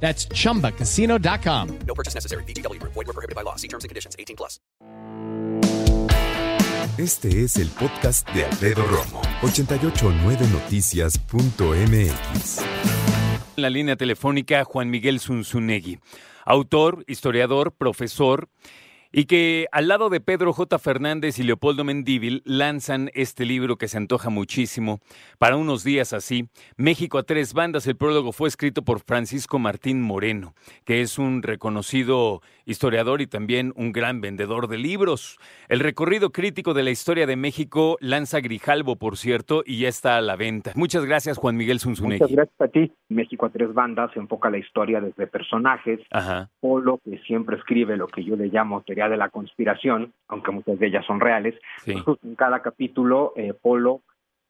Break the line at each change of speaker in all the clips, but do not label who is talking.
That's chumbacasino.com.
No purchase necessary. BGW. Void were prohibited by law. See terms and conditions. 18 plus.
Este es el podcast de Alfredo Romo. 889noticias.mx.
En la línea telefónica, Juan Miguel Zunzunegui, autor, historiador, profesor, y que al lado de Pedro J. Fernández y Leopoldo Mendívil lanzan este libro que se antoja muchísimo para unos días así. México a tres bandas. El prólogo fue escrito por Francisco Martín Moreno, que es un reconocido historiador y también un gran vendedor de libros. El recorrido crítico de la historia de México lanza Grijalbo, por cierto, y ya está a la venta. Muchas gracias, Juan Miguel Zunzunegui.
Muchas gracias a ti. México a tres bandas enfoca la historia desde personajes.
Ajá.
Polo, que siempre escribe lo que yo le llamo teoría de la conspiración, aunque muchas de ellas son reales.
Sí.
En cada capítulo, eh, Polo,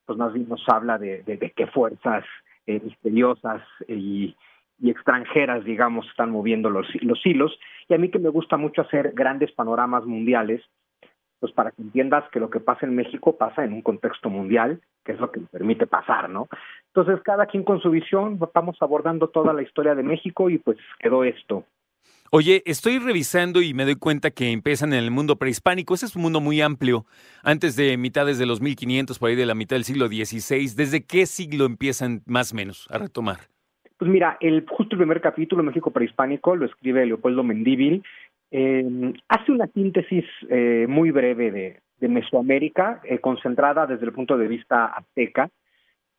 pues más bien nos habla de, de, de qué fuerzas eh, misteriosas y, y extranjeras, digamos, están moviendo los, los hilos. Y a mí que me gusta mucho hacer grandes panoramas mundiales, pues para que entiendas que lo que pasa en México pasa en un contexto mundial, que es lo que permite pasar, ¿no? Entonces, cada quien con su visión, vamos abordando toda la historia de México y pues quedó esto.
Oye, estoy revisando y me doy cuenta que empiezan en el mundo prehispánico. Ese es un mundo muy amplio. Antes de mitades de los 1500, por ahí de la mitad del siglo XVI. ¿Desde qué siglo empiezan más o menos a retomar?
Pues mira, el justo el primer capítulo, México prehispánico, lo escribe Leopoldo Mendívil. Eh, hace una síntesis eh, muy breve de, de Mesoamérica, eh, concentrada desde el punto de vista azteca.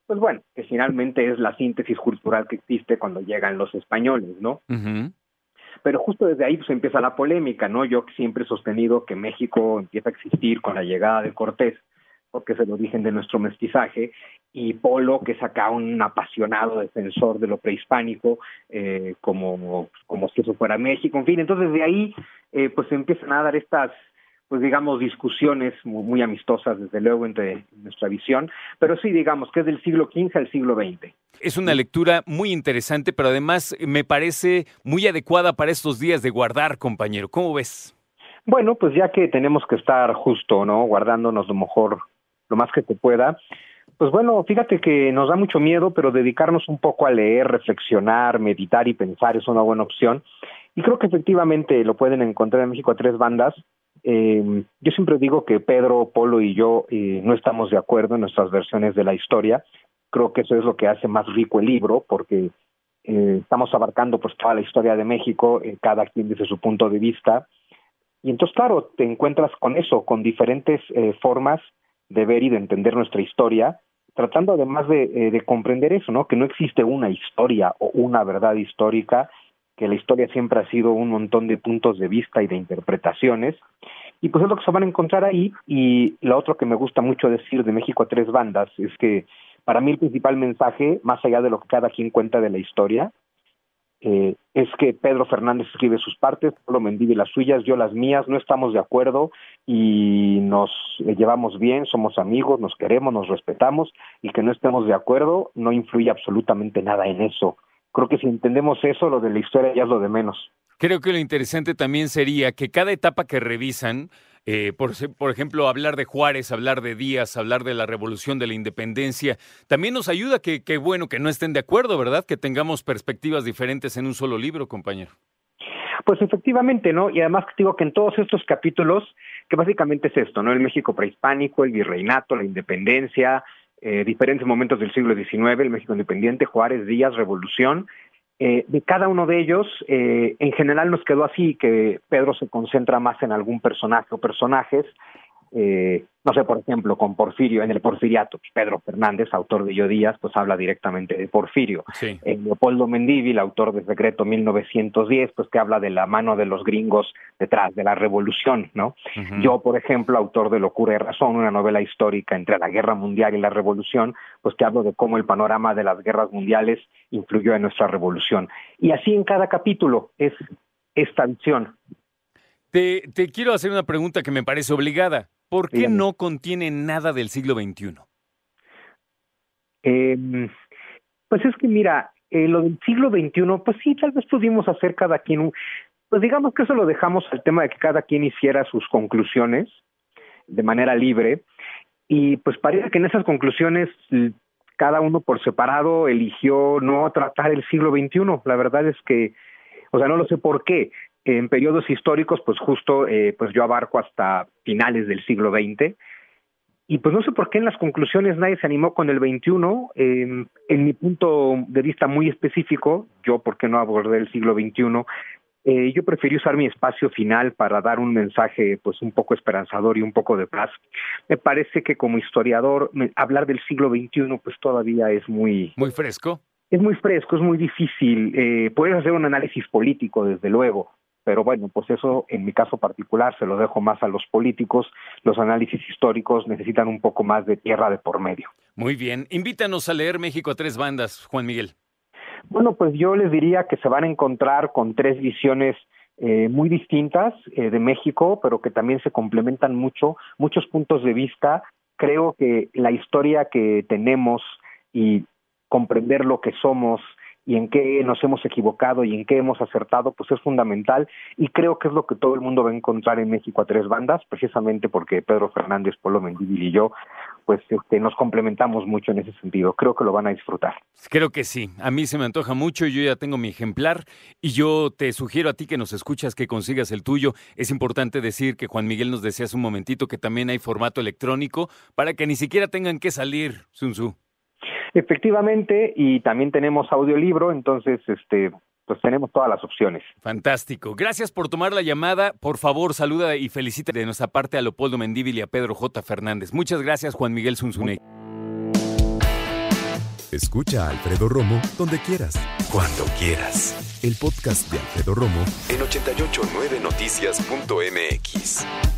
Pues bueno, que finalmente es la síntesis cultural que existe cuando llegan los españoles, ¿no?
Ujú.
Pero justo desde ahí pues empieza la polémica, ¿no? Yo siempre he sostenido que México empieza a existir con la llegada de Cortés, porque es el origen de nuestro mestizaje, y Polo, que es acá un apasionado defensor de lo prehispánico, eh, como, como si eso fuera México, en fin, entonces de ahí eh, pues empiezan a dar estas pues digamos discusiones muy, muy amistosas desde luego entre nuestra visión, pero sí digamos que es del siglo XV al siglo XX.
Es una lectura muy interesante, pero además me parece muy adecuada para estos días de guardar, compañero. ¿Cómo ves?
Bueno, pues ya que tenemos que estar justo, ¿no? Guardándonos lo mejor, lo más que se pueda. Pues bueno, fíjate que nos da mucho miedo, pero dedicarnos un poco a leer, reflexionar, meditar y pensar es una buena opción. Y creo que efectivamente lo pueden encontrar en México a tres bandas. Eh, yo siempre digo que Pedro, Polo y yo eh, no estamos de acuerdo en nuestras versiones de la historia. Creo que eso es lo que hace más rico el libro, porque eh, estamos abarcando pues toda la historia de México, eh, cada quien desde su punto de vista. Y entonces, claro, te encuentras con eso, con diferentes eh, formas de ver y de entender nuestra historia, tratando además de, de comprender eso, ¿no? Que no existe una historia o una verdad histórica, que la historia siempre ha sido un montón de puntos de vista y de interpretaciones. Y pues es lo que se van a encontrar ahí. Y lo otro que me gusta mucho decir de México a tres bandas es que para mí el principal mensaje, más allá de lo que cada quien cuenta de la historia, eh, es que Pedro Fernández escribe sus partes, Pablo Mendívil las suyas, yo las mías, no estamos de acuerdo y nos eh, llevamos bien, somos amigos, nos queremos, nos respetamos y que no estemos de acuerdo no influye absolutamente nada en eso. Creo que si entendemos eso, lo de la historia ya es lo de menos.
Creo que lo interesante también sería que cada etapa que revisan, eh, por, ejemplo, hablar de Juárez, hablar de Díaz, hablar de la revolución de la independencia, también nos ayuda que, que bueno, que no estén de acuerdo, ¿verdad? Que tengamos perspectivas diferentes en un solo libro, compañero.
Pues efectivamente, ¿no? Y además digo que en todos estos capítulos, que básicamente es esto, ¿no? El México prehispánico, el virreinato, la independencia, eh, diferentes momentos del siglo XIX, el México independiente, Juárez, Díaz, Revolución. Eh, de cada uno de ellos, eh, en general nos quedó así, que Pedro se concentra más en algún personaje o personajes. Eh, no sé, por ejemplo, con Porfirio, en el Porfiriato, Pedro Fernández, autor de Yo Díaz, pues habla directamente de Porfirio.
Sí.
Eh, Leopoldo Mendívil, autor de Secreto 1910, pues que habla de la mano de los gringos detrás de la revolución, ¿no? Yo, por ejemplo, autor de Locura y Razón, una novela histórica entre la guerra mundial y la revolución, pues que hablo de cómo el panorama de las guerras mundiales influyó en nuestra revolución. Y así en cada capítulo es esta visión.
Te, te quiero hacer una pregunta que me parece obligada. ¿Por qué no contiene nada del siglo XXI?
Eh, pues es que mira, eh, lo del siglo XXI, pues sí, tal vez pudimos hacer cada quien un... Pues digamos que eso lo dejamos al tema de que cada quien hiciera sus conclusiones de manera libre y pues parece que en esas conclusiones cada uno por separado eligió no tratar el siglo XXI. La verdad es que, o sea, no lo sé por qué. En periodos históricos, pues justo, eh, pues yo abarco hasta finales del siglo XX y pues no sé por qué en las conclusiones nadie se animó con el 21. Eh, en mi punto de vista muy específico, yo por qué no abordé el siglo XXI, eh, yo preferí usar mi espacio final para dar un mensaje pues un poco esperanzador y un poco de paz. Me parece que como historiador me- hablar del siglo XXI pues todavía es muy
Muy fresco.
es muy fresco, es muy difícil. Eh, puedes hacer un análisis político desde luego, pero bueno, pues eso en mi caso particular se lo dejo más a los políticos. Los análisis históricos necesitan un poco más de tierra de por medio.
Muy bien. Invítanos a leer México a tres bandas, Juan Miguel.
Bueno, pues yo les diría que se van a encontrar con tres visiones eh, muy distintas eh, de México, pero que también se complementan mucho, muchos puntos de vista. Creo que la historia que tenemos y comprender lo que somos y en qué nos hemos equivocado y en qué hemos acertado, pues es fundamental y creo que es lo que todo el mundo va a encontrar en México a tres bandas, precisamente porque Pedro Fernández, Polo Mendívil y yo, pues este, nos complementamos mucho en ese sentido. Creo que lo van a disfrutar.
Creo que sí. A mí se me antoja mucho. Yo ya tengo mi ejemplar y yo te sugiero a ti que nos escuchas que consigas el tuyo. Es importante decir que Juan Miguel nos decía hace un momentito que también hay formato electrónico para que ni siquiera tengan que salir, Sun Tzu.
Efectivamente, y también tenemos audiolibro, entonces, este, pues tenemos todas las opciones.
Fantástico. Gracias por tomar la llamada. Por favor, saluda y felicita de nuestra parte a Leopoldo Mendívil y a Pedro J. Fernández. Muchas gracias, Juan Miguel Zunzunegui.
Escucha a Alfredo Romo donde quieras. Cuando quieras. El podcast de Alfredo Romo en 889noticias.mx.